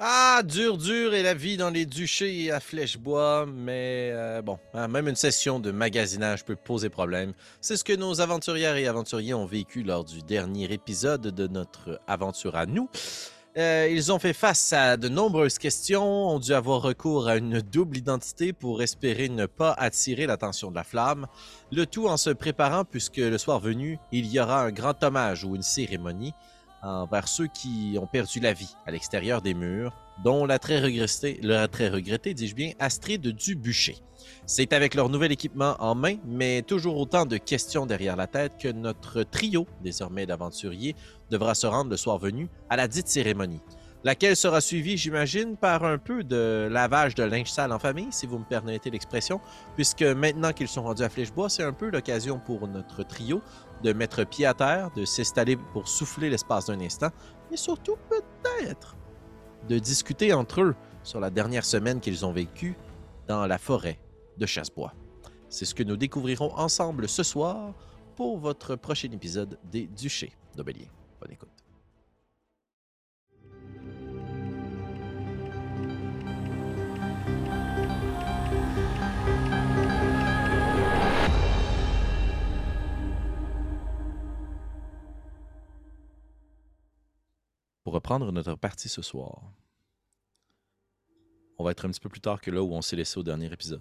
Ah, dur, dur est la vie dans les duchés à Flèchebois, mais euh, bon, hein, même une session de magasinage peut poser problème. C'est ce que nos aventurières et aventuriers ont vécu lors du dernier épisode de notre aventure à nous. Euh, ils ont fait face à de nombreuses questions, ont dû avoir recours à une double identité pour espérer ne pas attirer l'attention de la flamme, le tout en se préparant puisque le soir venu, il y aura un grand hommage ou une cérémonie envers ceux qui ont perdu la vie à l'extérieur des murs, dont la très regrettée, très regretté, dis-je bien, Astrid Dubucher. C'est avec leur nouvel équipement en main, mais toujours autant de questions derrière la tête que notre trio, désormais d'aventuriers, devra se rendre le soir venu à la dite cérémonie. Laquelle sera suivie, j'imagine, par un peu de lavage de linge sale en famille, si vous me permettez l'expression, puisque maintenant qu'ils sont rendus à Flèchebois, c'est un peu l'occasion pour notre trio de mettre pied à terre, de s'installer pour souffler l'espace d'un instant, et surtout peut-être de discuter entre eux sur la dernière semaine qu'ils ont vécue dans la forêt de Chassebois. C'est ce que nous découvrirons ensemble ce soir pour votre prochain épisode des Duchés d'Aubélier. Pour reprendre notre partie ce soir, on va être un petit peu plus tard que là où on s'est laissé au dernier épisode.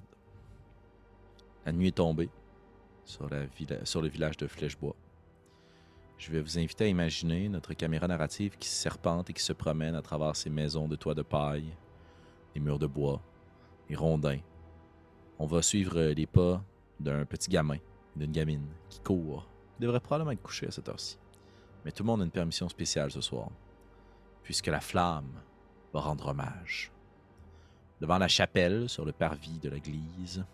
La nuit est tombée sur, la sur le village de Flèchebois. Je vais vous inviter à imaginer notre caméra narrative qui serpente et qui se promène à travers ces maisons de toits de paille, les murs de bois, les rondins. On va suivre les pas d'un petit gamin d'une gamine qui court. Il devrait probablement être couché à cette heure-ci. Mais tout le monde a une permission spéciale ce soir, puisque la flamme va rendre hommage. Devant la chapelle, sur le parvis de l'église,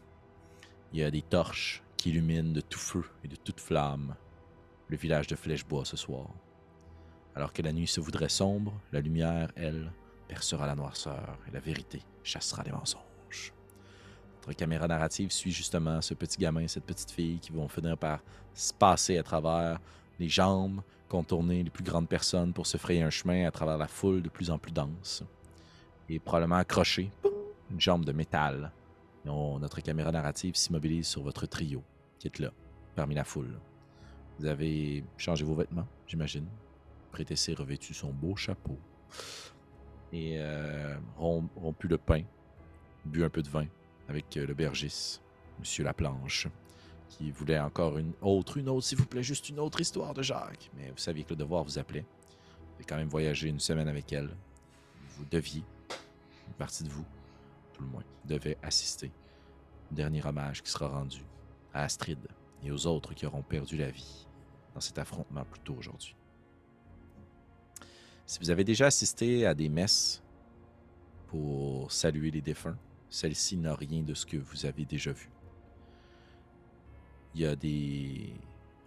il y a des torches qui illuminent de tout feu et de toute flamme le village de Flèchebois ce soir. Alors que la nuit se voudrait sombre, la lumière, elle, percera la noirceur et la vérité chassera les mensonges. Notre caméra narrative suit justement ce petit gamin et cette petite fille qui vont finir par se passer à travers les jambes, contourner les plus grandes personnes pour se frayer un chemin à travers la foule de plus en plus dense. Et probablement accrocher poum, une jambe de métal. Notre caméra narrative s'immobilise sur votre trio qui est là, parmi la foule. Vous avez changé vos vêtements, j'imagine. Prétessé revêtu son beau chapeau. Et euh, rom- rompu le pain, bu un peu de vin avec euh, le bergis, Monsieur Laplanche, qui voulait encore une autre, une autre, s'il vous plaît, juste une autre histoire de Jacques. Mais vous saviez que le devoir vous appelait. Vous avez quand même voyagé une semaine avec elle. Vous deviez, une partie de vous, tout le moins, devait assister au dernier hommage qui sera rendu à Astrid et aux autres qui auront perdu la vie dans cet affrontement plus tôt aujourd'hui. Si vous avez déjà assisté à des messes pour saluer les défunts, celle-ci n'a rien de ce que vous avez déjà vu. Il y a des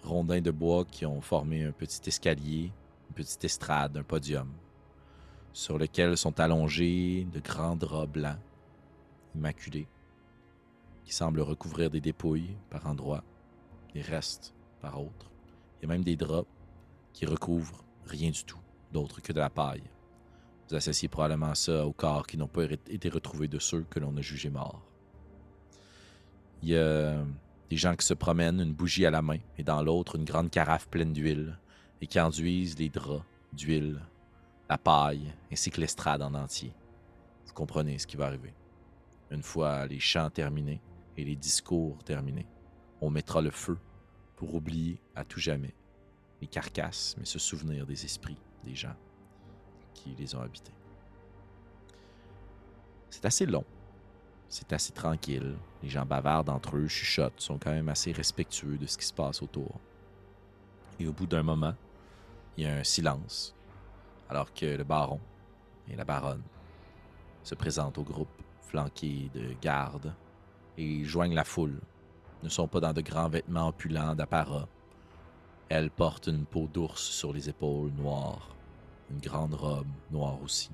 rondins de bois qui ont formé un petit escalier, une petite estrade, un podium, sur lequel sont allongés de grands draps blancs, immaculés, qui semblent recouvrir des dépouilles par endroits, des restes par autres. Il y a même des draps qui recouvrent rien du tout, d'autre que de la paille. Vous associez probablement ça aux corps qui n'ont pas été- retrouvés de ceux que l'on a jugés morts. Il y a des gens qui se promènent, une bougie à la main, et dans l'autre, une grande carafe pleine d'huile, et qui enduisent les draps d'huile, la paille, ainsi que l'estrade en entier. Vous comprenez ce qui va arriver. Une fois les chants terminés et les discours terminés, on mettra le feu pour oublier à tout jamais les carcasses, mais se souvenir des esprits des gens qui les ont habités. C'est assez long. C'est assez tranquille. Les gens bavardent entre eux, chuchotent, sont quand même assez respectueux de ce qui se passe autour. Et au bout d'un moment, il y a un silence, alors que le baron et la baronne se présentent au groupe, flanqués de gardes, et joignent la foule. Ne sont pas dans de grands vêtements opulents d'apparat. Elle porte une peau d'ours sur les épaules noires, une grande robe noire aussi.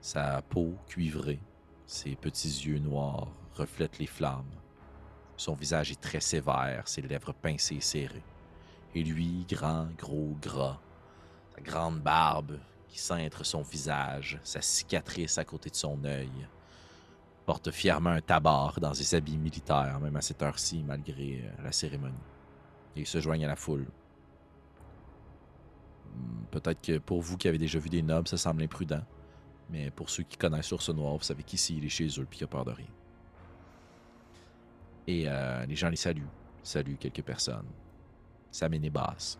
Sa peau cuivrée, ses petits yeux noirs reflètent les flammes. Son visage est très sévère, ses lèvres pincées et serrées. Et lui, grand, gros, gras, sa grande barbe qui cintre son visage, sa cicatrice à côté de son œil. Porte fièrement un tabard dans ses habits militaires, même à cette heure-ci, malgré euh, la cérémonie. Et il se joigne à la foule. Hmm, Peut-être que pour vous qui avez déjà vu des nobles, ça semble imprudent. Mais pour ceux qui connaissent l'ours noir, vous savez qu'ici, il est chez eux, puis il a peur de rien. Et euh, les gens les saluent. Saluent quelques personnes. Sa mène est basse.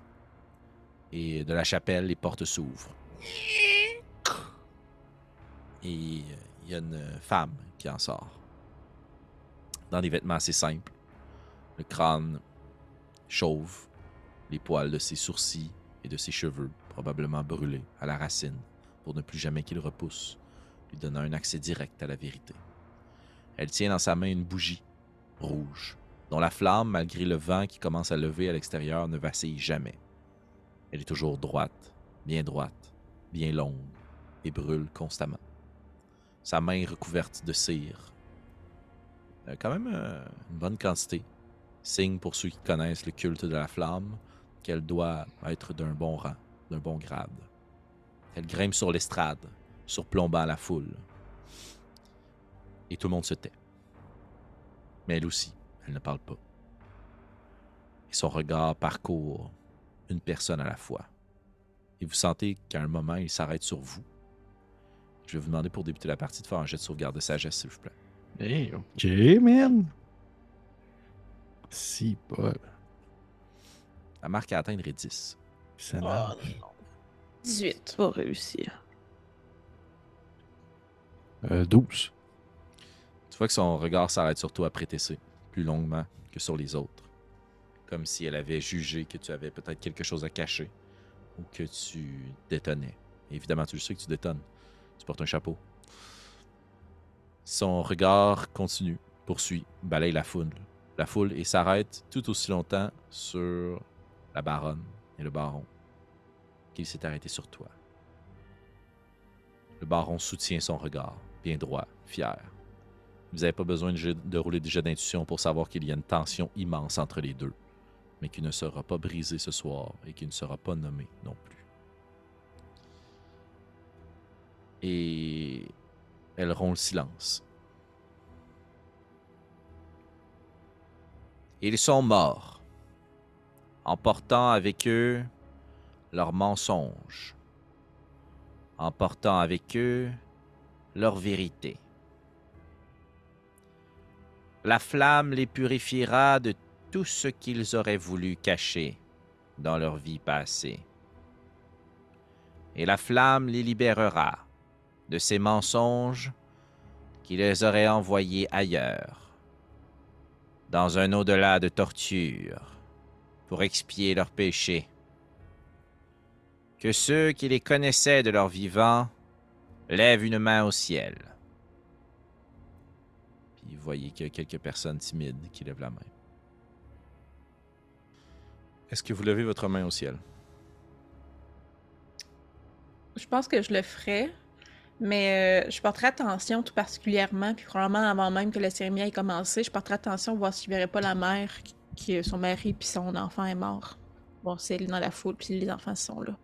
Et de la chapelle, les portes s'ouvrent. Et euh, il y a une femme qui en sort. Dans des vêtements assez simples. Le crâne chauve, les poils de ses sourcils et de ses cheveux probablement brûlés à la racine pour ne plus jamais qu'ils repoussent, lui donnant un accès direct à la vérité. Elle tient dans sa main une bougie rouge, dont la flamme, malgré le vent qui commence à lever à l'extérieur, ne vacille jamais. Elle est toujours droite, bien droite, bien longue, et brûle constamment. Sa main est recouverte de cire. Euh, quand même euh, une bonne quantité. Signe pour ceux qui connaissent le culte de la flamme qu'elle doit être d'un bon rang, d'un bon grade. Elle grimpe sur l'estrade, surplombant la foule. Et tout le monde se tait. Mais elle aussi, elle ne parle pas. Et son regard parcourt une personne à la fois. Et vous sentez qu'à un moment, il s'arrête sur vous. Je vais vous demander pour débuter la partie de faire un jet de sauvegarde de sagesse, s'il vous plaît. Hey, ok, man. Si, pas. La marque à atteindre est 10. Ça Oh, marche. 18. Pas réussir. Euh, 12. Vois que son regard s'arrête sur toi après TC, plus longuement que sur les autres. Comme si elle avait jugé que tu avais peut-être quelque chose à cacher ou que tu détonnais. Évidemment, tu le sais que tu détonnes. Tu portes un chapeau. Son regard continue, poursuit, balaye la foule. La foule et s'arrête tout aussi longtemps sur la baronne et le baron qu'il s'est arrêté sur toi. Le baron soutient son regard, bien droit, fier. Vous n'avez pas besoin de, rouler des jets d'intuition pour savoir qu'il y a une tension immense entre les deux, mais qui ne sera pas brisée ce soir et qui ne sera pas nommée non plus. Et elle rompt le silence. Ils sont morts, emportant avec eux leurs mensonges, emportant avec eux leur vérité. La flamme les purifiera de tout ce qu'ils auraient voulu cacher dans leur vie passée. Et la flamme les libérera de ces mensonges qui les auraient envoyés ailleurs, dans un au-delà de torture, pour expier leurs péchés. Que ceux qui les connaissaient de leur vivant lèvent une main au ciel. Puis vous voyez qu'il y a quelques personnes timides qui lèvent la main. Est-ce que vous levez votre main au ciel? Je pense que je le ferais, mais euh, je porterai attention tout particulièrement, puis probablement avant même que la cérémonie ait commencé, je porterai attention voir si je verrais pas la mère, qui- qui son mari puis son enfant est mort. Bon, si elle est dans la foule, puis les enfants sont là.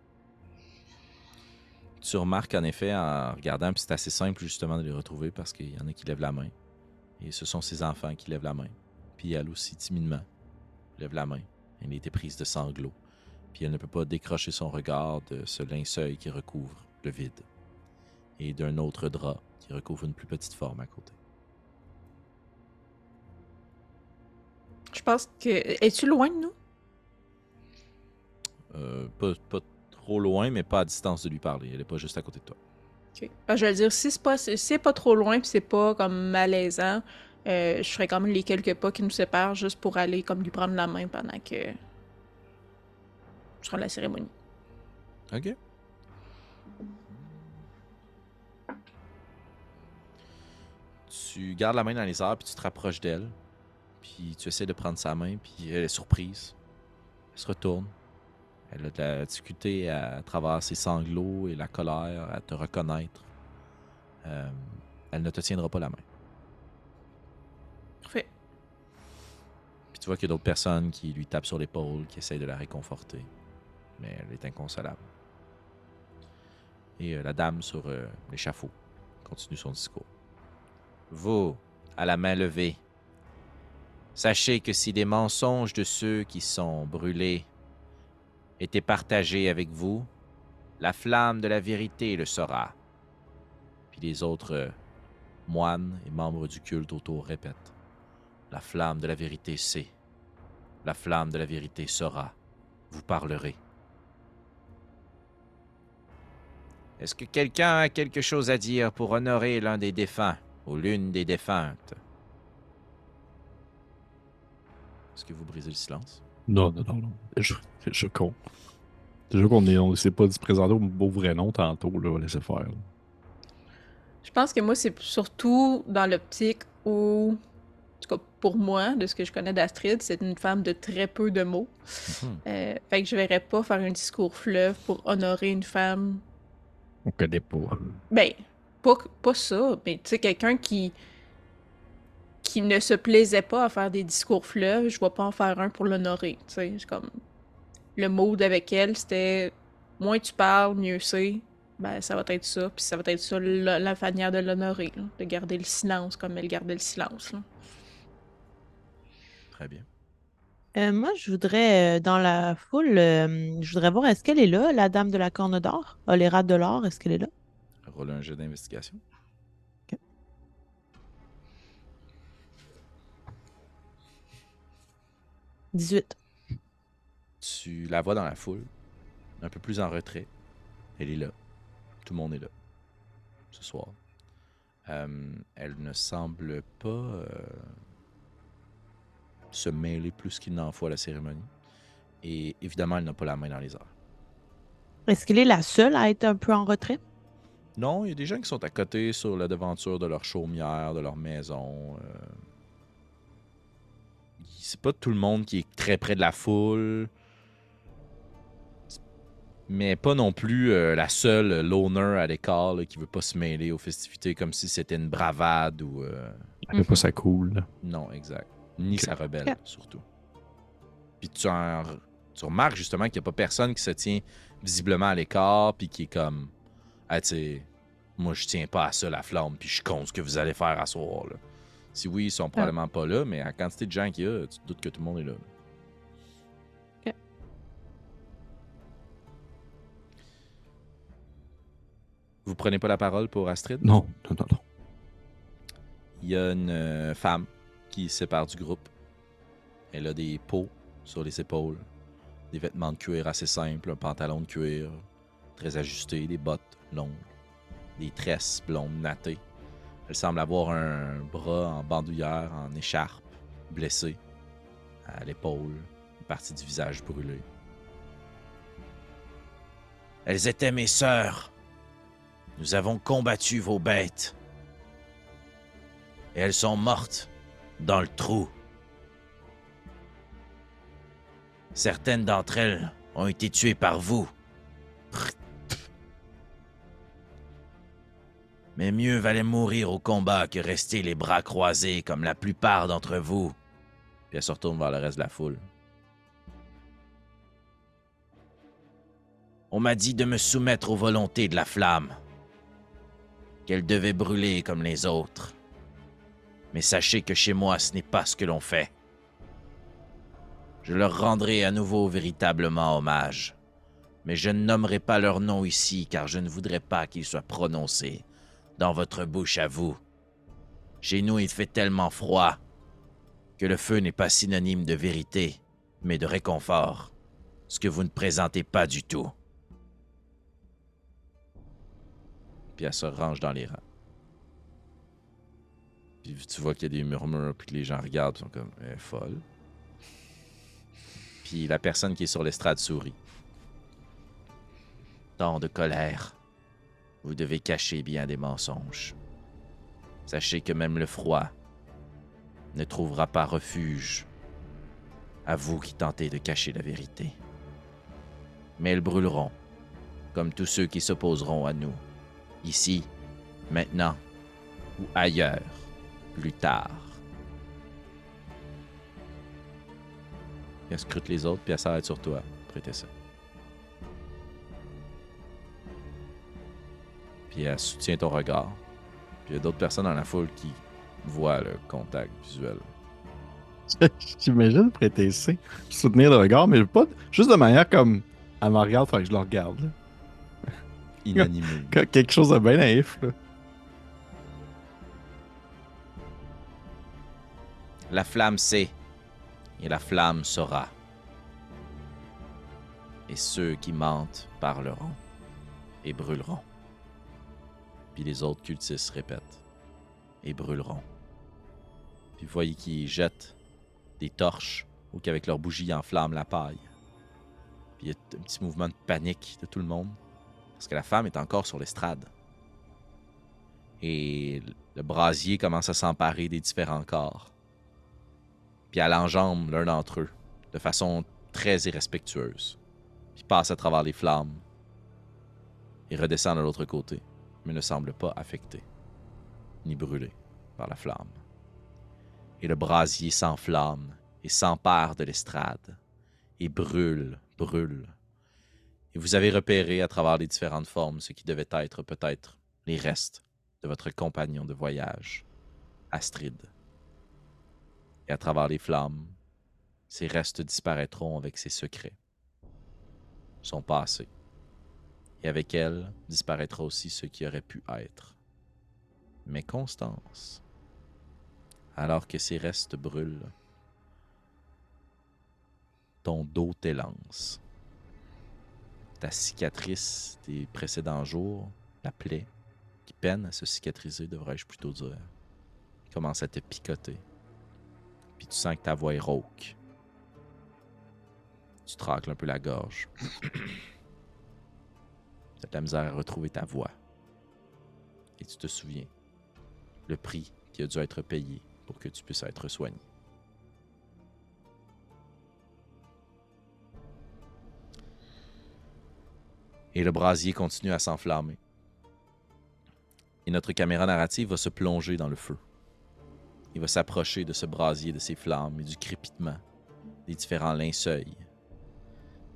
Tu remarques en effet en regardant, puis c'est assez simple justement de les retrouver parce qu'il y en a qui lèvent la main. Et ce sont ses enfants qui lèvent la main. Puis elle aussi, timidement, lève la main. Elle a été prise de sanglots. Puis elle ne peut pas décrocher son regard de ce linceul qui recouvre le vide. Et d'un autre drap qui recouvre une plus petite forme à côté. Je pense que. Es-tu loin de nous? Euh, pas, pas trop loin, mais pas à distance de lui parler. Elle est pas juste à côté de toi. Ok. Ben, je vais dire, si c'est pas, si pas trop loin, puis c'est pas comme malaisant, euh, je ferai quand même les quelques pas qui nous séparent juste pour aller comme lui prendre la main pendant que. Je ferai la cérémonie. Ok. Tu gardes la main dans les airs, puis tu te rapproches d'elle. Puis tu essaies de prendre sa main, puis elle est surprise. Elle se retourne. Elle a de la difficulté à travers ses sanglots et la colère à te reconnaître. Euh, elle ne te tiendra pas la main. Parfait. Puis tu vois qu'il y a d'autres personnes qui lui tapent sur l'épaule, qui essayent de la réconforter. Mais elle est inconsolable. Et euh, la dame sur euh, l'échafaud continue son discours. Vous, à la main levée, sachez que si des mensonges de ceux qui sont brûlés étaient partagés avec vous, la flamme de la vérité le saura. Puis les autres euh, moines et membres du culte autour répètent. La flamme de la vérité sait. La flamme de la vérité saura. Vous parlerez. Est-ce que quelqu'un a quelque chose à dire pour honorer l'un des défunts ou l'une des défuntes? Est-ce que vous brisez le silence? Non, non, non, non. Je, je con. Déjà qu'on est, on s'est pas dit présenter au beau vrai nom tantôt, là, on va laisser faire. là. Je pense que moi, c'est surtout dans l'optique où, en tout cas pour moi, de ce que je connais d'Astrid, c'est une femme de très peu de mots. Mhm. Euh, fait que je verrais pas faire un discours fleuve pour honorer une femme. On connaît pas. Ben, pas, pas ça, mais tu sais, quelqu'un qui qui ne se plaisait pas à faire des discours fleuves, je vais pas en faire un pour l'honorer, tu sais. C'est comme... Le mot avec elle, c'était « moins tu parles, mieux c'est ». Ben, ça va être ça, puis ça va être ça la, la manière de l'honorer, là, de garder le silence comme elle gardait le silence. là. Très bien. Euh, moi, je voudrais, euh, dans la foule, euh, je voudrais voir, est-ce qu'elle est là, la dame de la corne d'or? Oléra de l'or, est-ce qu'elle est là? Roule un jeu d'investigation. 18. Tu la vois dans la foule, un peu plus en retrait. Elle est là. Tout le monde est là. Ce soir. Euh, elle ne semble pas euh, se mêler plus qu'il n'en faut à la cérémonie. Et évidemment, elle n'a pas la main dans les airs. Est-ce qu'elle est la seule à être un peu en retrait? Non, il y a des gens qui sont à côté sur la devanture de leur chaumière, de leur maison. euh. C'est pas tout le monde qui est très près de la foule. Mais pas non plus euh, la seule loner à l'écart qui veut pas se mêler aux festivités comme si c'était une bravade ou. euh, Elle pas ça cool. là. Non, exact. Ni Ok. sa rebelle, surtout. Puis tu, en- tu remarques justement qu'il n'y a pas personne qui se tient visiblement à l'écart, puis qui est comme. Ah, tu sais, moi je tiens pas à ça la flamme, puis je compte ce que vous allez faire à soir. Là. Si oui, ils sont probablement pas là, mais à la quantité de gens qu'il y a, tu te doutes que tout le monde est là. Ok. Vous prenez pas la parole pour Astrid? Non, non, non, non. Il y a une euh, femme qui se sépare du groupe. Elle a des peaux sur les épaules, des vêtements de cuir assez simples, un pantalon de cuir très ajusté, des bottes longues, des tresses blondes nattées. Elle semble avoir un bras en bandoulière, en écharpe, blessé à l'épaule, une partie du visage brûlé. Elles étaient mes sœurs. Nous avons combattu vos bêtes et elles sont mortes dans le trou. Certaines d'entre elles ont été tuées par vous. Mais mieux valait mourir au combat que rester les bras croisés comme la plupart d'entre vous. Puis elle se retourne vers le reste de la foule. On m'a dit de me soumettre aux volontés de la flamme, qu'elle devait brûler comme les autres. Mais sachez que chez moi, ce n'est pas ce que l'on fait. Je leur rendrai à nouveau véritablement hommage. Mais je ne nommerai pas leur nom ici car je ne voudrais pas qu'ils soient prononcés dans votre bouche à vous. Chez nous, il fait tellement froid que le feu n'est pas synonyme de vérité, mais de réconfort, ce que vous ne présentez pas du tout. Puis elle se range dans les rangs. Puis tu vois qu'il y a des murmures, puis que les gens regardent, sont comme, est folle. Puis la personne qui est sur l'estrade sourit. Tant de colère. Vous devez cacher bien des mensonges. Sachez que même le froid ne trouvera pas refuge à vous qui tentez de cacher la vérité. Mais elles brûleront, comme tous ceux qui s'opposeront à nous, ici, maintenant ou ailleurs, plus tard. Scrute les autres, puis elle s'arrête sur toi. Prêtez ça. Puis elle soutient ton regard. Puis il y a d'autres personnes dans la foule qui voient le contact visuel. J'imagine prêter C, soutenir le regard, mais pas juste de manière comme elle me regarde, fait que je le regarde. là. Inanimé. Que- Quelque chose de bien naïf. Là. La flamme sait, et la flamme saura. Et ceux qui mentent parleront et brûleront. Puis les autres cultistes répètent et brûleront. Puis vous voyez qu'ils jettent des torches ou qu'avec leurs bougies enflamment la paille. Puis il y a un petit mouvement de panique de tout le monde parce que la femme est encore sur l'estrade. Et le brasier commence à s'emparer des différents corps puis elle enjambe l'un d'entre eux de façon très irrespectueuse, puis passe à travers les flammes et redescend de l'autre côté, mais ne semble pas affecté ni brûlé par la flamme. Et le brasier s'enflamme et s'empare de l'estrade et brûle, brûle. Et vous avez repéré à travers les différentes formes ce qui devait être peut-être les restes de votre compagnon de voyage, Astrid et à travers les flammes, ses restes disparaîtront avec ses secrets, son passé. Et avec elle disparaîtra aussi ce qui aurait pu être. Mais Constance, alors que ses restes brûlent, ton dos t'élance. Ta cicatrice des précédents jours, la plaie, qui peine à se cicatriser, devrais-je plutôt dire, commence à te picoter puis tu sens que ta voix est rauque. Tu te racles un peu la gorge. Tu de la misère à retrouver ta voix. Et tu te souviens le prix qui a dû être payé pour que tu puisses être soigné. Et le brasier continue à s'enflammer. Et notre caméra narrative va se plonger dans le feu. Il va s'approcher de ce brasier, de ces flammes et du crépitement des différents linceuils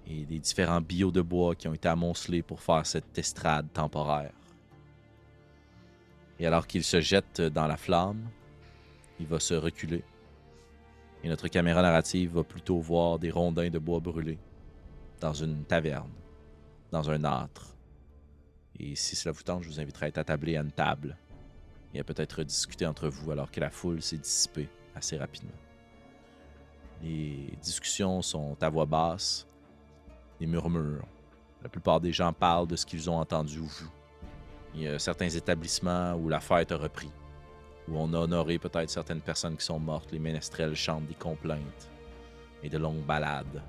et des différents billots de bois qui ont été amoncelés pour faire cette estrade temporaire. Et alors qu'il se jette dans la flamme, il va se reculer. Et notre caméra narrative va plutôt voir des rondins de bois brûlés dans une taverne, dans un âtre. Et si cela vous tente, je vous inviterai à être attablé à une table et à peut-être discuter entre vous alors que la foule s'est dissipée assez rapidement. Les discussions sont à voix basse, des murmures. La plupart des gens parlent de ce qu'ils ont entendu ou vu. Il y a certains établissements où la fête a repris, où on a honoré peut-être certaines personnes qui sont mortes. Les ménestrels chantent des complaintes et de longues ballades.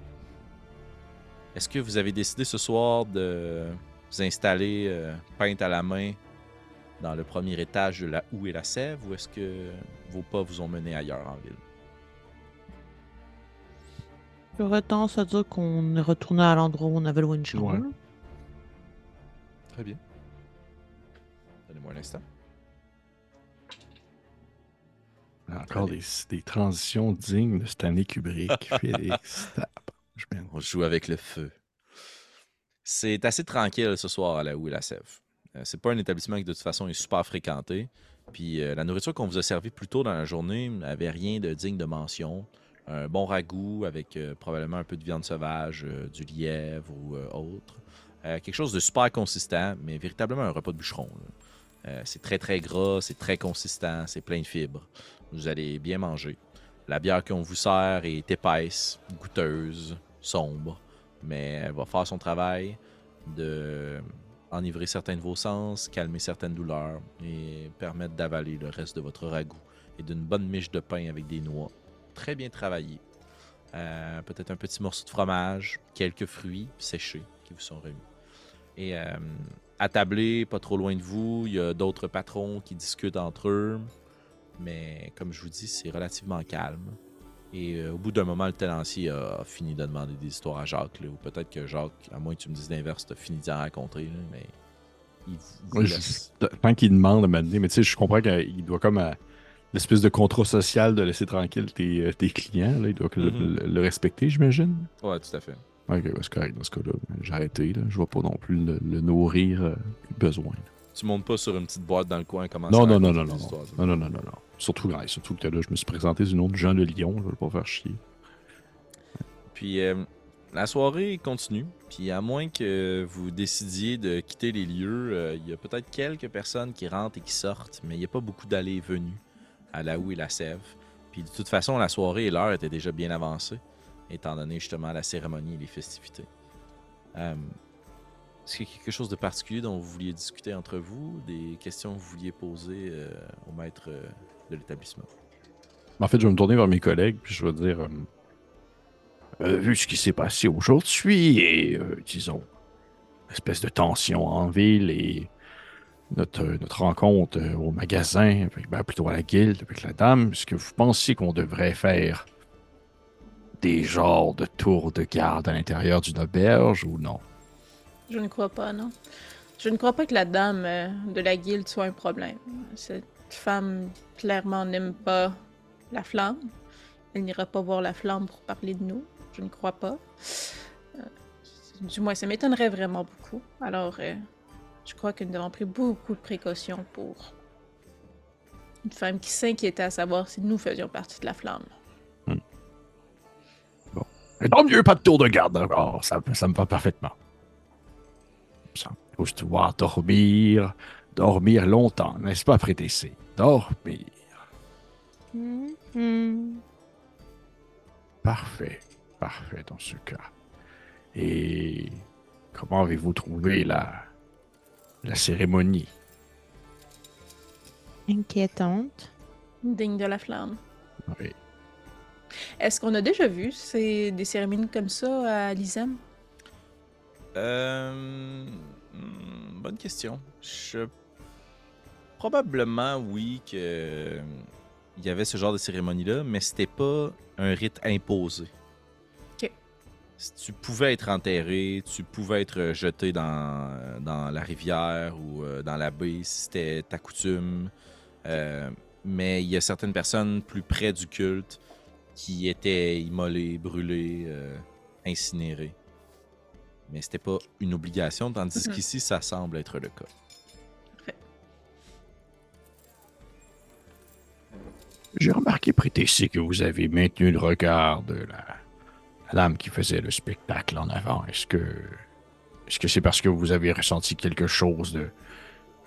Est-ce que vous avez décidé ce soir de vous installer euh, peinte à la main dans le premier étage de la houe et la sève ou est-ce que vos pas vous ont mené ailleurs en ville? J'aurais tendance à dire qu'on est retourné à l'endroit où on avait loué une chambre. Ouais. Très bien. Donnez-moi un instant. Encore des, des transitions dignes de Stanley Kubrick. Félix. On joue avec le feu. C'est assez tranquille ce soir à la houe et la sève. Euh, c'est pas un établissement qui de toute façon est super fréquenté. Puis euh, la nourriture qu'on vous a servie plus tôt dans la journée n'avait rien de digne de mention. Un bon ragoût avec euh, probablement un peu de viande sauvage, euh, du lièvre ou euh, autre. Quelque chose de super consistant, mais véritablement un repas de bûcheron. c'est très très gras, c'est très consistant, c'est plein de fibres. Vous allez bien manger. La bière qu'on vous sert est épaisse, goûteuse, sombre, mais elle va faire son travail de enivrer certains de vos sens, calmer certaines douleurs et permettre d'avaler le reste de votre ragoût et d'une bonne miche de pain avec des noix. Très bien travaillé. Euh, Peut-être un petit morceau de fromage, quelques fruits séchés qui vous sont remis. Et euh, attablé, pas trop loin de vous, il y a d'autres patrons qui discutent entre eux. Mais comme je vous dis, c'est relativement calme. Et euh, au bout d'un moment, le tenancier a fini de demander des histoires à Jacques. là, ou peut-être que Jacques, à moins que tu me dises l'inverse, t'as fini d'en raconter. là, mais il vous- vous Ouais, je- laisse. tant qu'il demande à m'amener, mais tu sais, je comprends qu'il doit comme à l'espèce de contrat social de laisser tranquille tes, euh, clients. Là, il doit mhm. le, respecter, j'imagine. Ouais, tout à fait. Ok, ouais, c'est correct dans ce cas-là. J'ai arrêté. Là. Je ne vais pas non plus le, nourrir euh, besoin. Tu montes pas sur une petite boîte dans le coin comme non non non non non. non non non non non surtout surtout que là je me suis présenté une autre Jean de Lion je veux pas faire chier puis euh, la soirée continue puis à moins que vous décidiez de quitter les lieux euh, il y a peut-être quelques personnes qui rentrent et qui sortent mais il n'y a pas beaucoup d'allées et venues à la houe et la sève. Puis de toute façon, la soirée et l'heure étaient déjà bien avancées, étant donné justement la cérémonie et les festivités. Euh, Est-ce qu'il y a quelque chose de particulier dont vous vouliez discuter entre vous, des questions que vous vouliez poser euh, au maître euh, de l'établissement? En fait, je vais me tourner vers mes collègues, puis je vais dire Vu ce qui s'est passé aujourd'hui, et disons, espèce de tension en ville et notre, rencontre euh, au magasin, avec, ben, plutôt à la guilde avec la dame, est-ce que vous pensez qu'on devrait faire des genres de tours de garde à l'intérieur d'une auberge ou non? Je ne crois pas, non. Je ne crois pas que la dame euh, de la guilde soit un problème. Cette femme, clairement, n'aime pas la flamme. Elle n'ira pas voir la flamme pour parler de nous. Je ne crois pas. Euh, du moins, ça m'étonnerait vraiment beaucoup. Alors, je crois que nous avons pris beaucoup de précautions pour une femme qui s'inquiétait à savoir si nous faisions partie de la flamme. Et tant mieux, pas de tour de garde encore, ça, ça me va parfaitement. Ça, juste pouvoir dormir, dormir longtemps, n'est-ce pas, Prétessé? Dormir. Mhm. Parfait, parfait dans ce cas. Et comment avez-vous trouvé la, la cérémonie? Inquiétante. Digne de la flamme. Oui. Est-ce qu'on a déjà vu ces, des cérémonies comme ça à Lisem? Euh, hmm, bonne question. Je... Probablement, oui, que euh, il y avait ce genre de cérémonie-là, mais c'était pas un rite imposé. Si Tu pouvais être enterré, tu pouvais être jeté dans, dans la rivière ou euh, dans la baie si c'était ta coutume. Euh, mais il y a certaines personnes plus près du culte qui étaient immolées, brûlées, euh, incinérées. Mais c'était pas une obligation, tandis Mhm. qu'ici, ça semble être le cas. J'ai remarqué, Prétessé, que vous avez maintenu le regard de la, la dame qui faisait le spectacle en avant. Est-ce que est-ce que c'est parce que vous avez ressenti quelque chose de,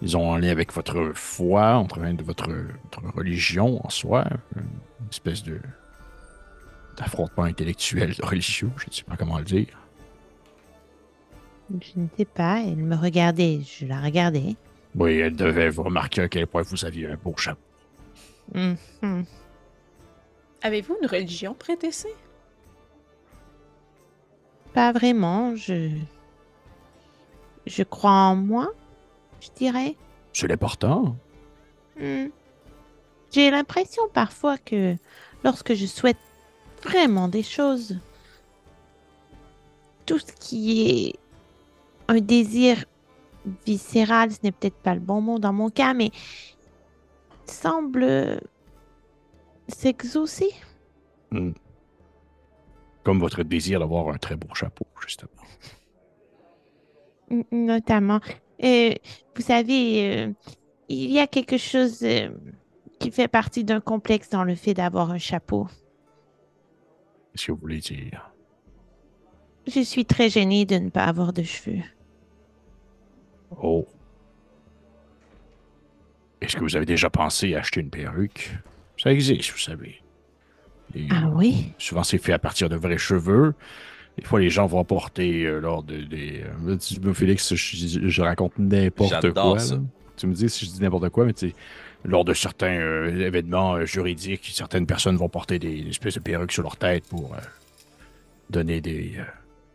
disons, en lien avec votre foi, entre de votre, votre religion en soi, une espèce de d'affrontement intellectuel religieux, je ne sais pas comment le dire? Je ne sais pas, elle me regardait, je la regardais. Oui, elle devait vous remarquer à quel point vous aviez un beau chapeau. Mhm. Avez-vous une religion prétessée? Pas vraiment, je. Je crois en moi, je dirais. C'est l'important. Hmm. J'ai l'impression parfois que lorsque je souhaite vraiment des choses, tout ce qui est un désir viscéral, ce n'est peut-être pas le bon mot dans mon cas, mais semble s'exaucer. Comme votre désir d'avoir un très beau chapeau, justement. Notamment. Euh, vous savez, euh, il y a quelque chose euh, qui fait partie d'un complexe dans le fait d'avoir un chapeau. Qu'est-ce que vous voulez dire? Je suis très gênée de ne pas avoir de cheveux. Oh. Est-ce que vous avez déjà pensé à acheter une perruque? Ça existe, vous savez. Et Ah oui? Souvent, c'est fait à partir de vrais cheveux. Des fois, les gens vont porter euh, lors de des. euh, là, tu me Félix, je, je raconte n'importe J'adore quoi. ça. Tu me dis si je dis n'importe quoi, mais tu sais, lors de certains euh, événements euh, juridiques, certaines personnes vont porter des espèces de perruques sur leur tête pour euh, donner des. euh,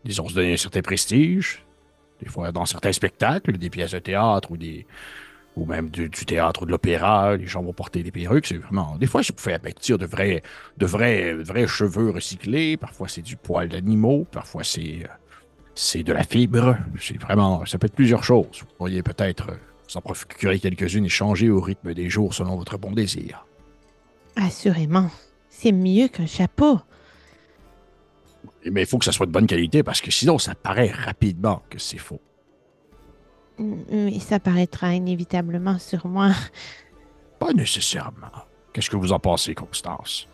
disons, se donner un certain prestige. Des fois, dans certains spectacles, des pièces de théâtre ou des. Ou même du, du théâtre ou de l'opéra, les gens vont porter des perruques. C'est vraiment. Des fois, c'est pour faire de vrais, de vrais, de vrais cheveux recyclés. Parfois, c'est du poil d'animaux. Parfois, c'est. euh, C'est de la fibre. C'est vraiment. Ça peut être plusieurs choses. Vous pourriez peut-être euh, vous en procurer quelques-unes et changer au rythme des jours selon votre bon désir. Assurément. C'est mieux qu'un chapeau. Mais il faut que ça soit de bonne qualité parce que sinon, ça paraît rapidement que c'est faux. Mais ça paraîtra inévitablement sur moi. Pas nécessairement. Qu'est-ce que vous en pensez, Constance?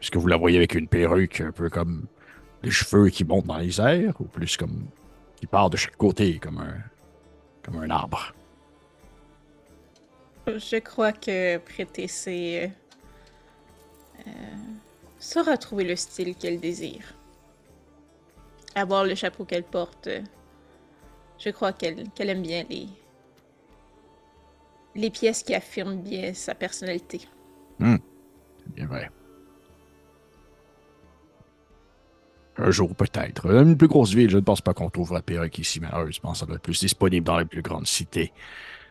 Est-ce que vous la voyez avec une perruque un peu comme des cheveux qui montent dans les airs ou plus comme qui part de chaque côté comme un, comme un arbre? Je crois que Prétessé euh, saura trouver le style qu'elle désire. Avoir le chapeau qu'elle porte, euh, je crois qu'elle aime bien les, les pièces qui affirment bien sa personnalité. C'est bien vrai. Un jour, peut-être. Dans une plus grosse ville, je ne pense pas qu'on trouvera de perruque ici, malheureusement. Ça doit être plus disponible dans les plus grandes cités.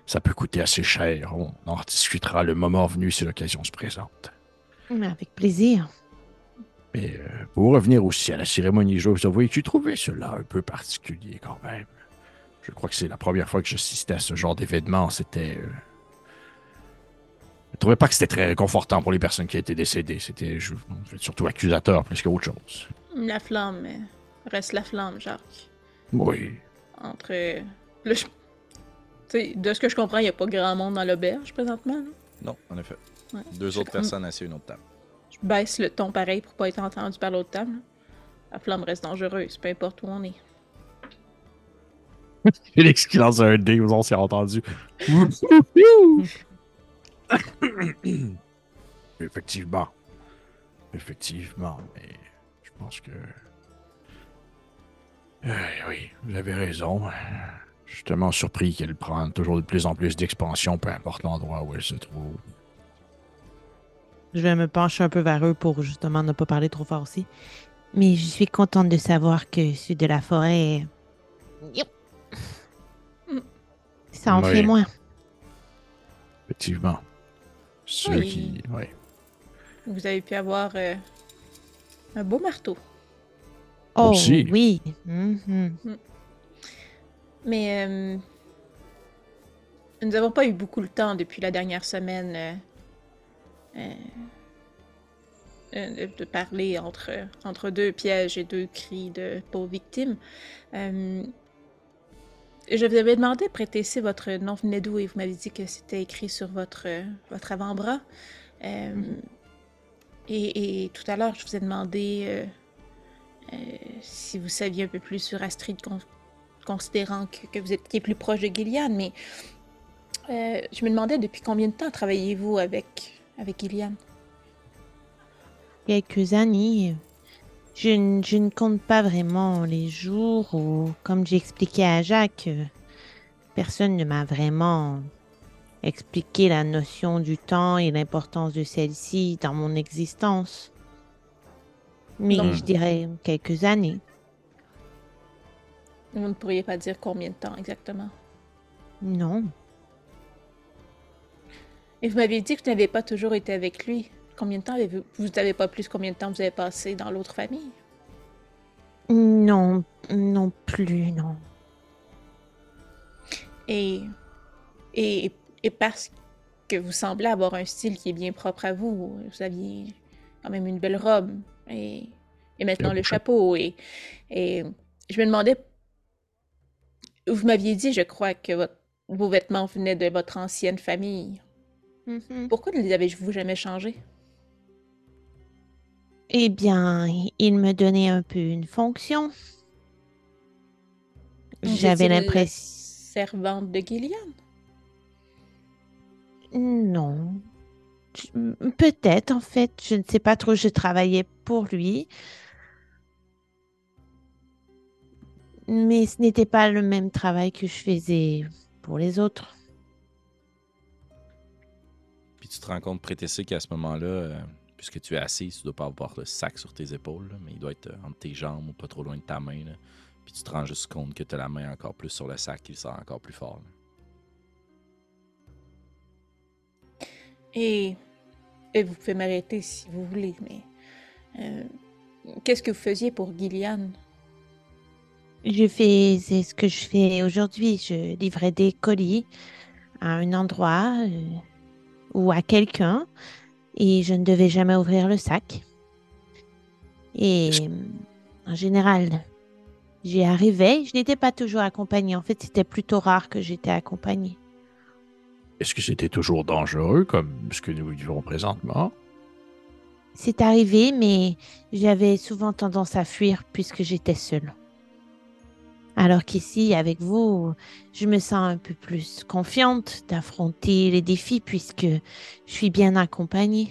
Ça peut coûter assez cher. On en discutera le moment venu si l'occasion se présente. Avec plaisir. Mais euh, pour revenir aussi à la cérémonie, je vous avouer que j'ai trouvé cela un peu particulier quand même? Je crois que c'est la première fois que j'assistais à ce genre d'événement. C'était. euh, Je trouvais pas que c'était très réconfortant pour les personnes qui étaient décédées. C'était je- surtout accusateur plus qu'autre chose. La flamme reste la flamme, Jacques. Oui. Entre. le- tu sais, de ce que je comprends, il n'y a pas grand monde dans l'auberge présentement. là. Non, en effet. Ouais. Deux autres personnes assises à une autre table. Je baisse le ton pareil pour pas être entendu par l'autre table. La flamme reste dangereuse, peu importe où on est. Félix qui lance un dé, on s'est entendu. Effectivement. Effectivement, mais je pense que. Euh, oui, vous avez raison. Je suis tellement surpris qu'elle prenne toujours de plus en plus d'expansion, peu importe l'endroit où elle se trouve. Je vais me pencher un peu vers eux pour justement ne pas parler trop fort aussi. Mais je suis contente de savoir que celui de la forêt. Yep. Mm. Ça en Oui. fait moins. Effectivement. Ceux Oui. qui. Oui. Vous avez pu avoir euh, un beau marteau. Oh Aussi. oui. Mhm. Mais euh, nous n'avons pas eu beaucoup le temps depuis la dernière semaine euh, euh, euh, de, de parler entre, entre deux pièges et deux cris de pauvres victimes. Je vous avais demandé, Prétessé, votre nom venait d'où et vous m'avez dit que c'était écrit sur votre, euh, votre avant-bras. Euh, et, et tout à l'heure, je vous ai demandé euh, euh, si vous saviez un peu plus sur Astrid Con- considérant que, que vous étiez plus proche de Gillian, mais euh, je me demandais depuis combien de temps travaillez-vous avec, avec Gillian? Quelques années. Je, ne- je ne compte pas vraiment les jours où, comme j'ai expliqué à Jacques, euh, personne ne m'a vraiment expliqué la notion du temps et l'importance de celle-ci dans mon existence. Mais Donc- je dirais quelques années. Vous ne pourriez pas dire combien de temps exactement? Non. Et vous m'aviez dit que vous n'avez pas toujours été avec lui. Combien de temps avez-vous... Vous n'avez pas plus combien de temps vous avez passé dans l'autre famille? Non, non plus, non. Et, et, et parce que vous semblez avoir un style qui est bien propre à vous, vous aviez quand même une belle robe et, et maintenant le chapeau. Et, et je me demandais, vous m'aviez dit, je crois, que votre- vos vêtements venaient de votre ancienne famille. Mhm. Pourquoi ne les avez-vous jamais changés? Eh bien, il me donnait un peu une fonction. J'avais l'impression... Servante de Gillian? Non. Peut-être, en fait. Je ne sais pas trop. Je travaillais pour lui. Mais ce n'était pas le même travail que je faisais pour les autres. Puis tu te rends compte, Prétessé, qu'à ce moment-là, euh, puisque tu es assis, tu dois pas avoir le sac sur tes épaules, là, mais il doit être euh, entre tes jambes ou pas trop loin de ta main. là. Puis tu te rends juste compte que tu as la main encore plus sur le sac, il sort encore plus fort. là. Et, et vous pouvez m'arrêter si vous voulez, mais euh, qu'est-ce que vous faisiez pour Gillian? Je faisais ce que je fais aujourd'hui. Je livrais des colis à un endroit euh, ou à quelqu'un et je ne devais jamais ouvrir le sac. Et euh, en général, J'y arrivais, je n'étais pas toujours accompagnée. En fait, c'était plutôt rare que j'étais accompagnée. Est-ce que c'était toujours dangereux comme ce que nous vivons présentement? C'est arrivé, mais j'avais souvent tendance à fuir puisque j'étais seule. Alors qu'ici, avec vous, je me sens un peu plus confiante d'affronter les défis puisque je suis bien accompagnée.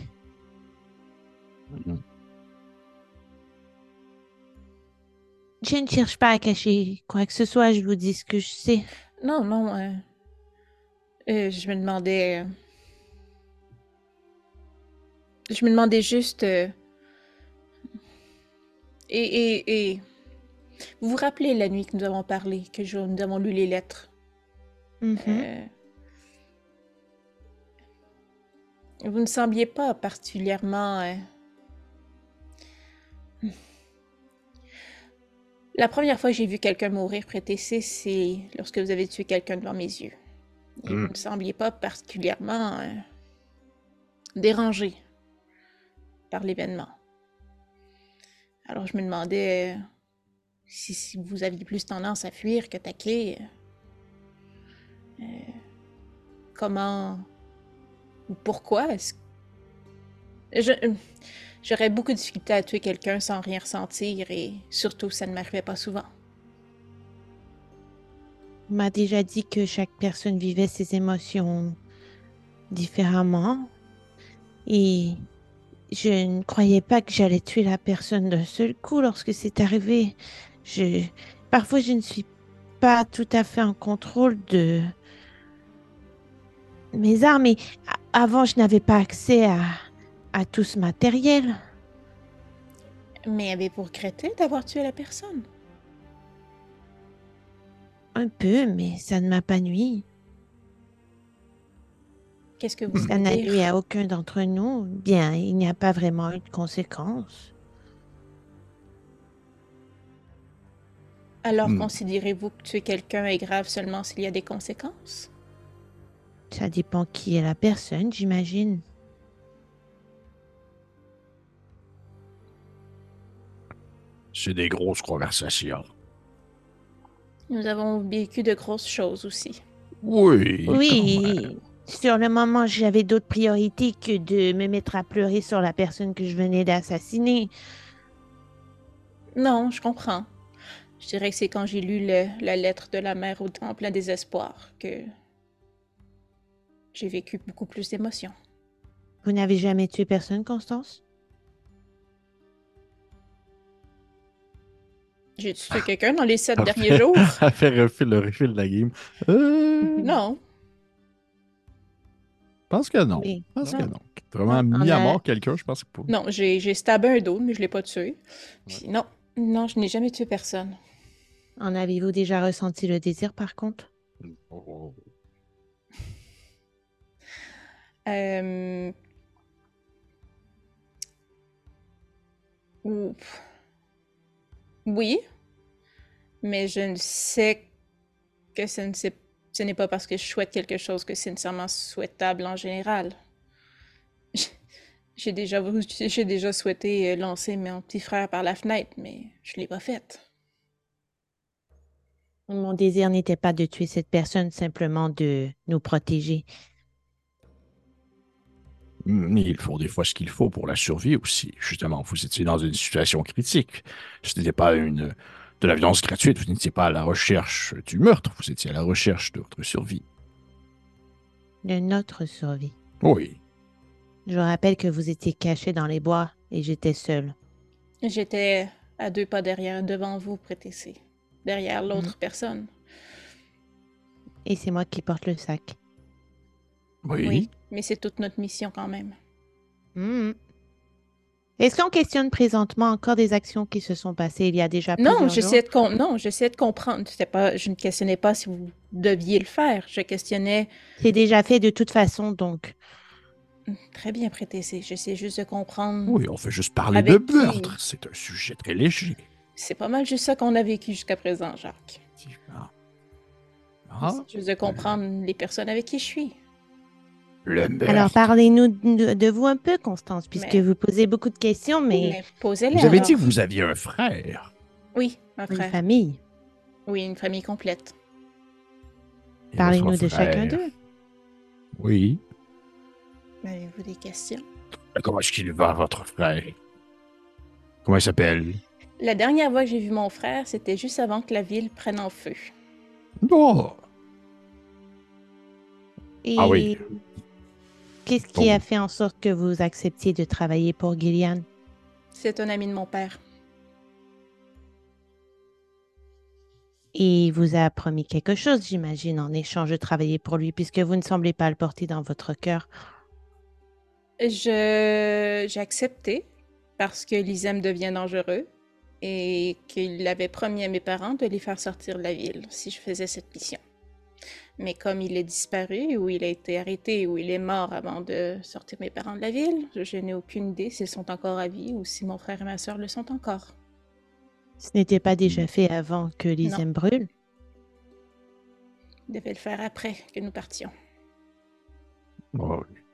Je ne cherche pas à cacher quoi que ce soit, je vous dis ce que je sais. Non, non. euh, euh, je me demandais. euh, Je me demandais juste. euh, Et, et, et. Vous vous rappelez la nuit que nous avons parlé, que je- nous avons lu les lettres? Mhm. Euh, Vous ne sembliez pas particulièrement. euh, La première fois que j'ai vu quelqu'un mourir près TC, c'est lorsque vous avez tué quelqu'un devant mes yeux. Et Hmm. vous ne sembliez pas particulièrement euh, dérangé par l'événement. Alors je me demandais euh, si, vous aviez plus tendance à fuir qu'attaquer. euh, euh, comment ou pourquoi est-ce euh, j'aurais beaucoup de difficulté à tuer quelqu'un sans rien ressentir et surtout ça ne m'arrivait pas souvent. On m'a déjà dit que chaque personne vivait ses émotions différemment. Et je ne croyais pas que j'allais tuer la personne d'un seul coup lorsque c'est arrivé. Je, parfois, je ne suis pas tout à fait en contrôle de mes armes. Et avant, je n'avais pas accès à, à tout ce matériel. Mais avez-vous regretté d'avoir tué la personne? Un peu, mais ça ne m'a pas nui. Qu'est-ce que vous Ça n'a nui à aucun d'entre nous. Bien, il n'y a pas vraiment eu de conséquences. Alors Hmm. considérez-vous que tuer quelqu'un est grave seulement s'il y a des conséquences? Ça dépend qui est la personne, j'imagine. C'est des grosses conversations. Nous avons vécu de grosses choses aussi. Oui. Oui, sur le moment, j'avais d'autres priorités que de me mettre à pleurer sur la personne que je venais d'assassiner. Non, je comprends. Je dirais que c'est quand j'ai lu le- la lettre de la mère au- en plein désespoir que j'ai vécu beaucoup plus d'émotions. Vous n'avez jamais tué personne, Constance? J'ai tué quelqu'un dans les sept derniers jours? Elle fait refil, le refil de la game. Euh, Non. Je pense que non. Oui. Je pense Non. que non. Vraiment mis à a- mort quelqu'un, je pense que pas. Non, j'ai stabé un dos, mais je l'ai pas tué. Puis non, non, je n'ai jamais tué personne. En avez-vous déjà ressenti le désir, par contre? Euh... Oui, mais je ne sais que ce ne n'est pas parce que je souhaite quelque chose que c'est nécessairement souhaitable en général. J'ai déjà, déjà souhaité euh, lancer mon petit frère par la fenêtre, mais je l'ai pas fait. Mon désir n'était pas de tuer cette personne, simplement de nous protéger. Mais il faut des fois ce qu'il faut pour la survie aussi. Justement, vous étiez dans une situation critique. Ce n'était pas une, de la violence gratuite, vous n'étiez pas à la recherche du meurtre, vous étiez à la recherche de votre survie. De notre survie. Oui. Je vous rappelle que vous étiez caché dans les bois et j'étais seule. J'étais à deux pas derrière, devant vous, prétessé, derrière l'autre personne. Et c'est moi qui porte le sac. Oui. Oui, mais c'est toute notre mission quand même. Mhm. Est-ce qu'on questionne présentement encore des actions qui se sont passées il y a déjà Non, jours? de, com- non, j'essayais de comprendre. Pas, je ne questionnais pas si vous deviez le faire. Je questionnais C'est déjà fait de toute façon, donc. très bien prétessé. J'essayais juste de comprendre. Oui, on fait juste parler de qui? meurtre. C'est un sujet très léger. C'est pas mal juste ça qu'on a vécu jusqu'à présent, Jacques. Effectivement. Ah, C'est juste de comprendre les personnes avec qui je suis. le meurtre. Alors, parlez-nous de, de vous un peu, Constance, puisque Mais- vous posez beaucoup de questions, mais Mais posez-les. Vous avez alors. dit que vous aviez un frère. Oui, un Une frère. famille. Oui, une famille complète. Parlez-nous de chacun d'eux. Oui. Avez-vous des questions? Comment est-ce qu'il va, votre frère? Comment il s'appelle? La dernière fois que j'ai vu mon frère, c'était juste avant que la ville prenne en feu. Oh! Et Ah oui. Qu'est-ce qui Bon. a fait en sorte que vous acceptiez de travailler pour Gillian? C'est un ami de mon père. Et il vous a promis quelque chose, j'imagine, en échange de travailler pour lui, puisque vous ne semblez pas le porter dans votre cœur. Je j'ai accepté parce que l'ISEM devient dangereux et qu'il avait promis à mes parents de les faire sortir de la ville si je faisais cette mission. Mais comme il est disparu ou il a été arrêté ou il est mort avant de sortir mes parents de la ville, je n'ai aucune idée s'ils sont encore à vie ou si mon frère et ma sœur le sont encore. Ce n'était pas déjà fait avant que l'ISEM brûle. Il devait le faire après que nous partions. Oh, oui.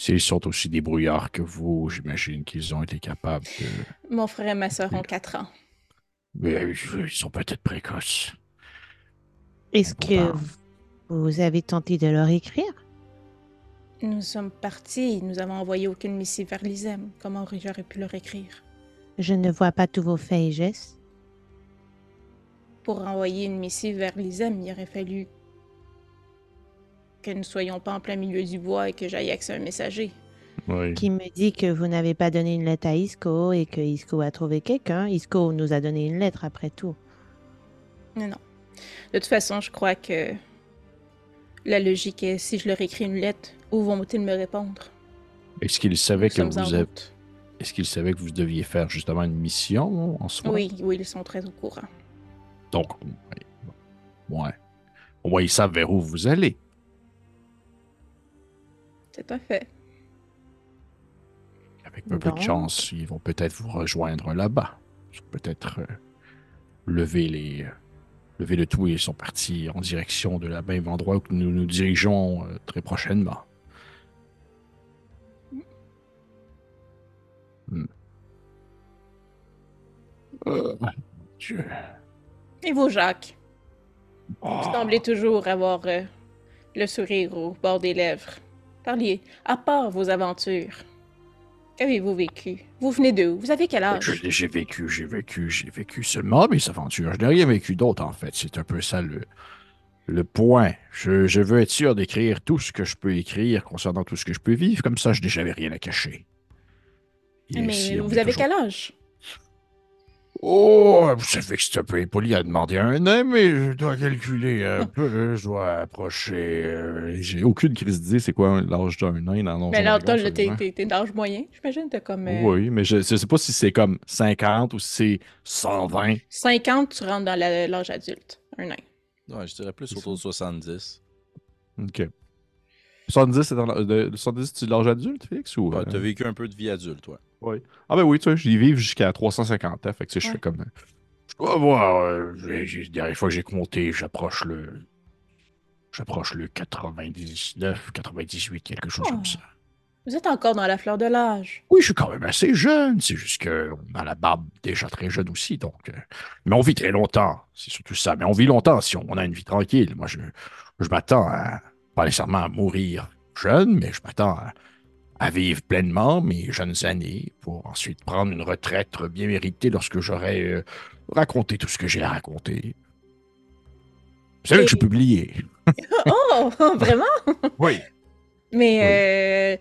S'ils sont aussi débrouillards que vous, j'imagine qu'ils ont été capables de... Mon frère et ma sœur ont 4 ans. Mais euh, ils sont peut-être précoces. Est-ce que vous avez tenté de leur écrire? Nous sommes partis, nous avons envoyé aucune missive vers l'ISEM. Comment j'aurais pu leur écrire? Je ne vois pas tous vos faits et gestes. Pour envoyer une missive vers l'ISEM, il aurait fallu que nous soyons pas en plein milieu du bois et que j'aille accès à un messager. Oui. Qui me dit que vous n'avez pas donné une lettre à Isco et que Isco a trouvé quelqu'un. Isco nous a donné une lettre après tout. Non, non. De toute façon, je crois que la logique est si je leur écris une lettre, où vont-ils me répondre? Est-ce qu'ils savaient Nous que vous avez... Est-ce qu'ils savaient que vous deviez faire justement une mission en soi? Oui, oui, ils sont très au courant. Donc, ouais. ouais. Au moins, ils savent vers où vous allez. C'est un fait. Avec un peu de chance, ils vont peut-être vous rejoindre là-bas. Ils vont peut-être euh, lever les... euh, lever le tout et ils sont partis en direction de la même endroit où nous nous dirigeons euh, très prochainement. Hmm. Euh, Dieu. Et vous, Jacques? Oh. Vous semblez toujours avoir euh, le sourire au bord des lèvres. Parliez, à part vos aventures. Qu'avez-vous vécu? Vous venez d'où? Vous avez quel âge? J'ai vécu, j'ai vécu, j'ai vécu seulement mes aventures. Je n'ai rien vécu d'autre, en fait. C'est un peu ça le, le point. Je, je veux être sûr d'écrire tout ce que je peux écrire concernant tout ce que je peux vivre. Comme ça, je n'ai jamais rien à cacher. Et Mais si vous avez toujours- quel âge? Oh, vous savez que c'est un peu impoli à demander un nain, mais je dois calculer un peu. Je dois approcher. euh, J'ai aucune crise d'idée c'est quoi l'âge d'un nain dans Donjons Mais là, et toi, t'es t'es- t'es d'âge moyen, j'imagine. T'as comme euh, Oui, mais je ne sais pas si c'est comme 50 ou si c'est 120. 50, tu rentres dans la- l'âge adulte. Un nain. Ouais, je dirais plus autour de 70. Ok. 70, c'est dans la- de- 70, c'est de l'âge adulte, Félix? Ou, Bah, euh? t'as T'as vécu un peu de vie adulte, toi. Ah ben oui, tu sais, j'y vive jusqu'à 350 ans. Fait que tu sais, je fais comme... Je dois voir, euh, j'ai- j'ai- la dernière fois que j'ai compté, j'approche le... J'approche le 99, 98, quelque chose Oh. comme ça. Vous êtes encore dans la fleur de l'âge. Oui, je suis quand même assez jeune. C'est juste qu'on a la barbe déjà très jeune aussi, donc... euh, Mais on vit très longtemps, c'est surtout ça. Mais on vit longtemps si on, on a une vie tranquille. Moi, je, je m'attends à... Pas nécessairement à mourir jeune, mais je m'attends à, à vivre pleinement mes jeunes années pour ensuite prendre une retraite bien méritée lorsque j'aurai euh, raconté tout ce que j'ai à raconter. Vous savez que j'ai publié. Oh, vraiment? Oui. Mais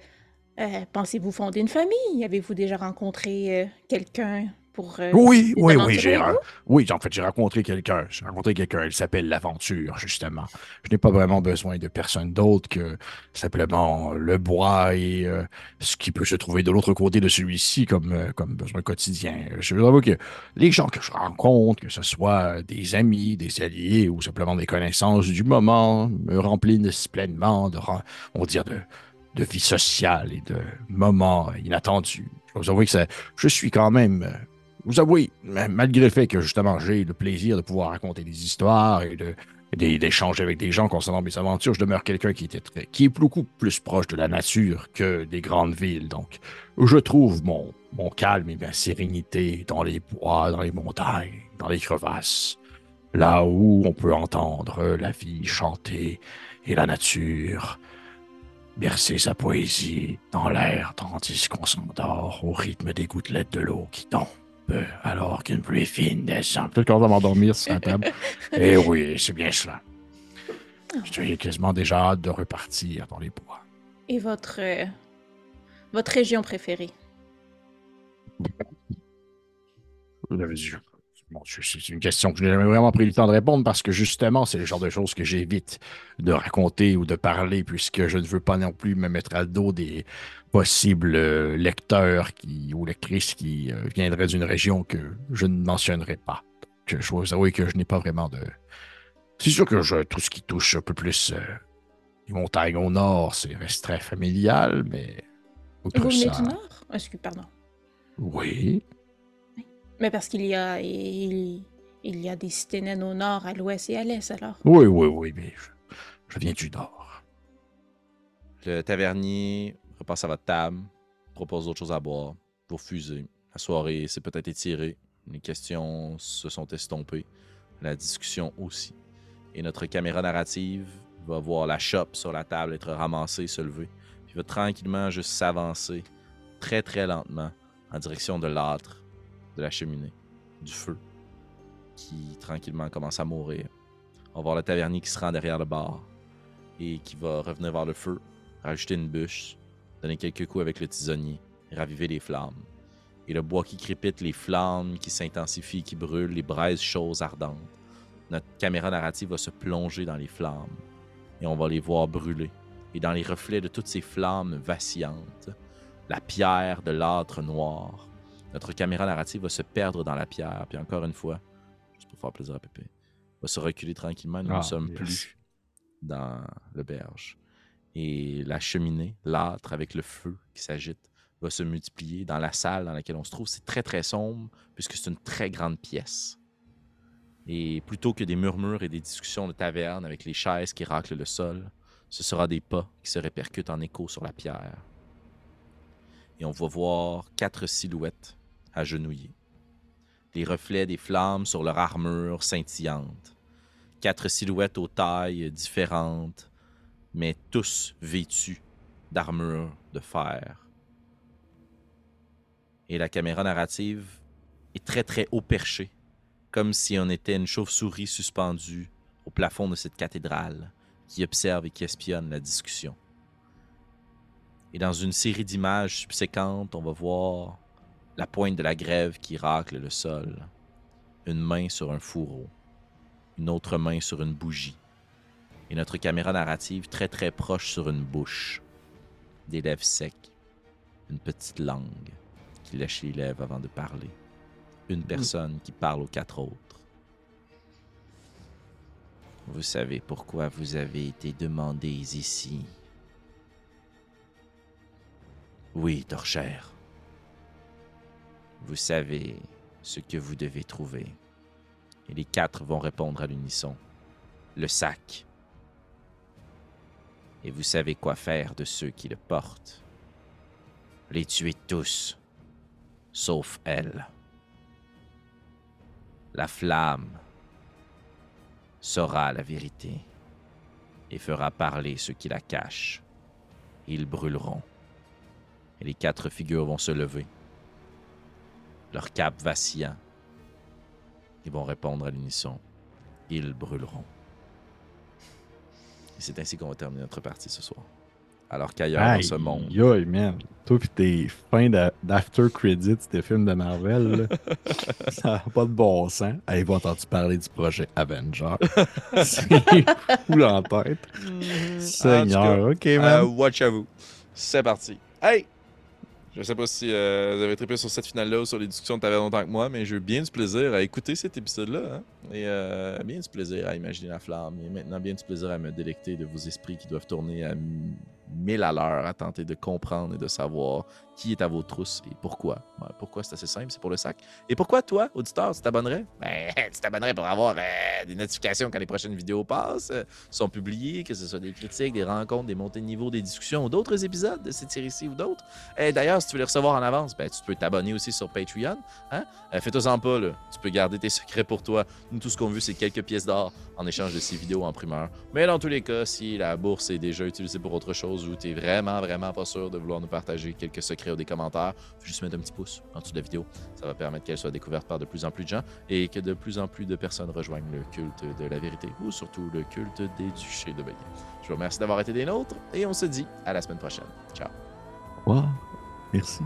euh, euh, pensez-vous fonder une famille? Avez-vous déjà rencontré quelqu'un? Pour. euh, Oui, oui, oui, j'ai oui, en fait, j'ai rencontré quelqu'un. J'ai rencontré quelqu'un. Il s'appelle l'aventure, justement. Je n'ai pas vraiment besoin de personne d'autre que simplement le bois et euh, ce qui peut se trouver de l'autre côté de celui-ci comme, euh, comme besoin quotidien. Je veux avouer que les gens que je rencontre, que ce soit des amis, des alliés ou simplement des connaissances du moment, me remplissent pleinement de, on va dire, de, de vie sociale et de moments inattendus. Je vous avouer que ça, je suis quand même euh, vous avouez, ma- malgré le fait que justement j'ai le plaisir de pouvoir raconter des histoires et d'échanger avec des gens concernant mes aventures. Je demeure quelqu'un qui est beaucoup plus proche de la nature que des grandes villes. Donc, je trouve mon, mon calme et ma sérénité dans les bois, dans les montagnes, dans les crevasses. Là où on peut entendre la vie chanter et la nature bercer sa poésie dans l'air tandis qu'on s'endort au rythme des gouttelettes de l'eau qui tombent alors qu'une pluie fine descend. Peut-être qu'on va m'endormir sur la table. Eh oui, c'est bien cela. J'ai quasiment déjà hâte de repartir dans les bois. Et votre, euh, votre région préférée? Vous avez dit- Bon, c'est- une question que je n'ai jamais vraiment pris le temps de répondre parce que justement, c'est le genre de choses que j'évite de raconter ou de parler puisque je ne veux pas non plus me mettre à dos des possibles euh, lecteurs qui, ou lectrices qui euh, viendraient d'une région que je ne mentionnerai pas. Que je dois vous avouer que je n'ai pas vraiment de. C'est sûr que je- tout ce qui touche un peu plus euh, les montagnes au nord, c'est très familial, mais. Vous venez ça- du Nord? Excuse, pardon. Oui. Mais parce qu'il y a il, il y a des cités naines au nord, à l'ouest et à l'est, alors. Oui, oui, oui, mais je, je viens du nord. Le tavernier repasse à votre table, propose d'autres choses à boire. Vous refusez. La soirée s'est peut-être étirée. Les questions se sont estompées. La discussion aussi. Et notre caméra narrative va voir la chope sur la table être ramassée, se lever. Puis va tranquillement juste s'avancer, très très lentement, en direction de l'âtre, de la cheminée, du feu, qui tranquillement commence à mourir. On va voir le tavernier qui se rend derrière le bar et qui va revenir vers le feu, rajouter une bûche, donner quelques coups avec le tisonnier, raviver les flammes. Et le bois qui crépite, les flammes qui s'intensifient, qui brûlent, les braises chaudes ardentes. Notre caméra narrative va se plonger dans les flammes et on va les voir brûler. Et dans les reflets de toutes ces flammes vacillantes, la pierre de l'âtre noir, notre caméra narrative va se perdre dans la pierre. Puis encore une fois, juste pour faire plaisir à Pépé, va se reculer tranquillement. Nous Ah, ne sommes yes. plus dans le berge. Et la cheminée, l'âtre avec le feu qui s'agite, va se multiplier dans la salle dans laquelle on se trouve. C'est très très sombre puisque c'est une très grande pièce. Et plutôt que des murmures et des discussions de taverne avec les chaises qui raclent le sol, ce sera des pas qui se répercutent en écho sur la pierre. Et on va voir quatre silhouettes agenouillées. Les reflets des flammes sur leur armure scintillante. Quatre silhouettes aux tailles différentes, mais tous vêtus d'armure de fer. Et la caméra narrative est très très haut perchée, comme si on était une chauve-souris suspendue au plafond de cette cathédrale qui observe et qui espionne la discussion. Et dans une série d'images subséquentes, on va voir la pointe de la grève qui racle le sol, une main sur un fourreau, une autre main sur une bougie, et notre caméra narrative très très proche sur une bouche, des lèvres secs, une petite langue qui lèche les lèvres avant de parler, une personne qui parle aux quatre autres. Vous savez pourquoi vous avez été demandés ici. Oui, Torchère. Vous savez ce que vous devez trouver. Et les quatre vont répondre à l'unisson. Le sac. Et vous savez quoi faire de ceux qui le portent. Les tuer tous, sauf elle. La flamme saura la vérité et fera parler ceux qui la cachent. Ils brûleront. Et les quatre figures vont se lever, leur cap vacillant. Ils vont répondre à l'unisson. Ils brûleront. Et c'est ainsi qu'on va terminer notre partie ce soir. Alors qu'ailleurs dans ce monde, aïe, man. Toi pis tes fins d'a- d'after credits des films de Marvel, là, ça n'a pas de bon sens. Avez-vous entendu parler du projet Avenger? C'est fou en tête. Seigneur, ok, man. Euh, watch à vous. C'est parti. Hey! Je sais pas si euh, vous avez trippé sur cette finale-là ou sur les discussions de Taverne longtemps que moi, mais j'ai eu bien du plaisir à écouter cet épisode-là. hein. Et euh, bien du plaisir à imaginer la flamme. Et maintenant, bien du plaisir à me délecter de vos esprits qui doivent tourner à mille à l'heure à tenter de comprendre et de savoir qui est à vos trousses et pourquoi. Pourquoi c'est assez simple, c'est pour le sac. Et pourquoi toi, auditeur, tu t'abonnerais? Ben, tu t'abonnerais pour avoir euh, des notifications quand les prochaines vidéos passent, euh, sont publiées, que ce soit des critiques, des rencontres, des montées de niveau, des discussions ou d'autres épisodes de cette série-ci ou d'autres. Et d'ailleurs, si tu veux les recevoir en avance, ben, tu peux t'abonner aussi sur Patreon. Hein? Euh, Fais-toi-en pas, là. Tu peux garder tes secrets pour toi. Nous, tout ce qu'on veut, c'est quelques pièces d'or en échange de ces vidéos en primeur. Mais dans tous les cas, si la bourse est déjà utilisée pour autre chose ou tu es vraiment, vraiment pas sûr de vouloir nous partager quelques secrets ou des commentaires, faut juste mettre un petit pouce en dessous de la vidéo. Ça va permettre qu'elle soit découverte par de plus en plus de gens et que de plus en plus de personnes rejoignent le culte de la vérité ou surtout le culte des duchés de Bélier. Je vous remercie d'avoir été des nôtres et on se dit à la semaine prochaine. Ciao. Wow. Merci.